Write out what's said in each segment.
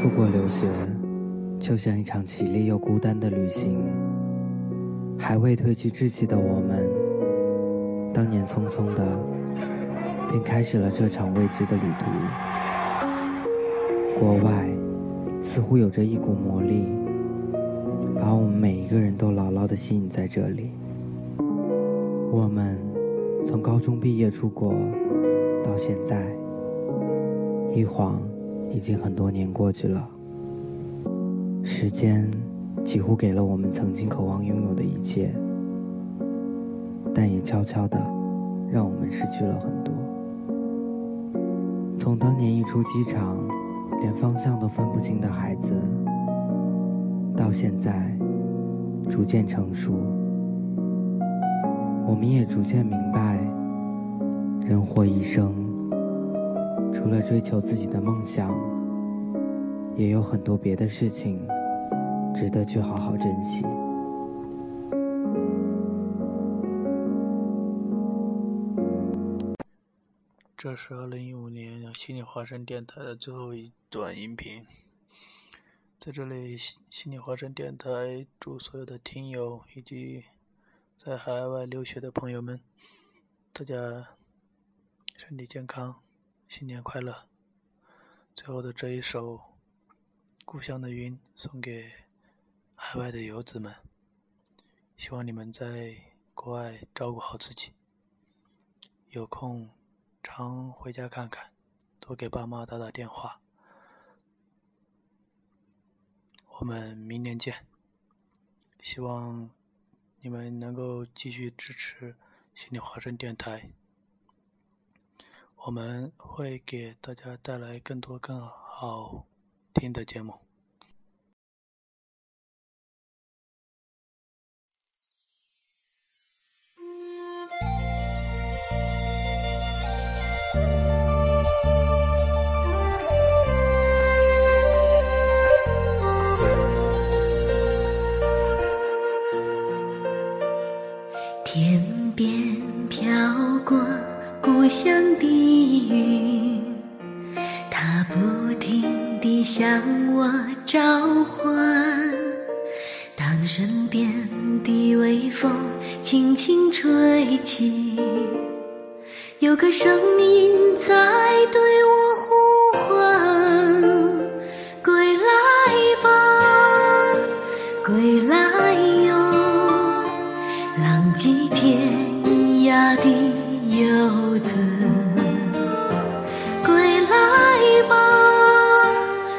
出国留学，就像一场绮丽又孤单的旅行。还未褪去稚气的我们，当年匆匆的，便开始了这场未知的旅途。国外似乎有着一股魔力，把我们每一个人都牢牢的吸引在这里。我们从高中毕业出国到现在，一晃已经很多年过去了。时间几乎给了我们曾经渴望拥有的一切，但也悄悄的让我们失去了很多。从当年一出机场，连方向都分不清的孩子，到现在逐渐成熟。我们也逐渐明白，人活一生，除了追求自己的梦想，也有很多别的事情值得去好好珍惜。这是二零一五年心理华声电台的最后一段音频，在这里，心理华声电台祝所有的听友以及。在海外留学的朋友们，大家身体健康，新年快乐！最后的这一首《故乡的云》送给海外的游子们，希望你们在国外照顾好自己，有空常回家看看，多给爸妈打打电话。我们明年见，希望。你们能够继续支持心理华声电台，我们会给大家带来更多更好听的节目。天边飘过像低语，它不停地向我召唤。当身边的微风轻轻吹起，有个声音在对我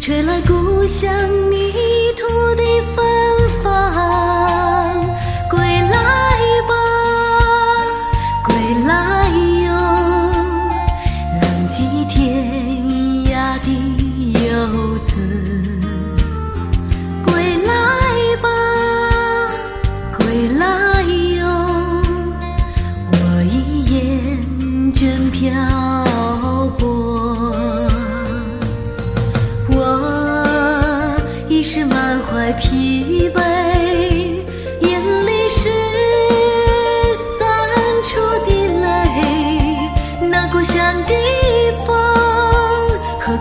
吹来故乡泥土的芬芳。归来吧，归来哟，浪迹天涯的游子。归来吧，归来哟，我已厌倦漂。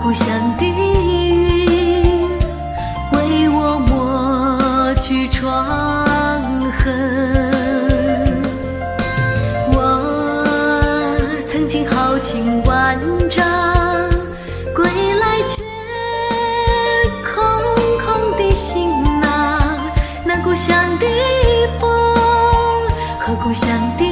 故乡的云，为我抹去创痕。我曾经豪情万丈。归来却空空的行囊。那故乡的风和故乡的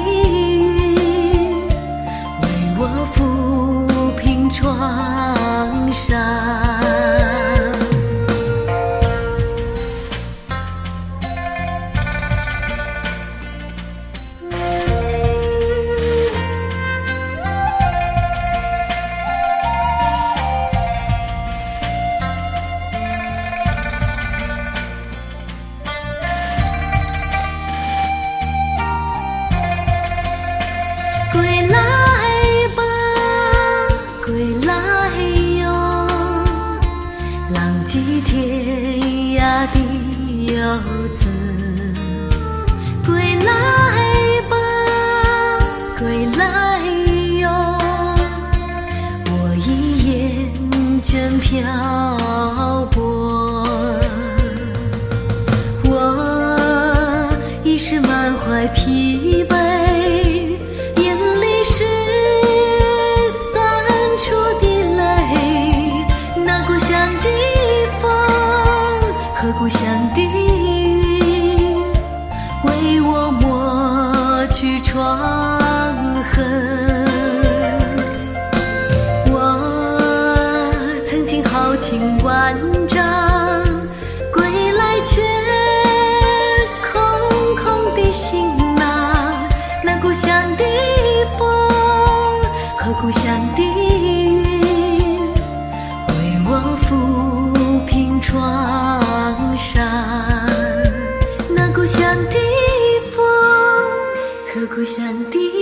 是满怀疲惫。眼里是散出的泪，那故乡的风和故乡的云，为我抹去创痕。我曾经豪情万故乡的云，为我抚平创伤。那故乡的风和故乡的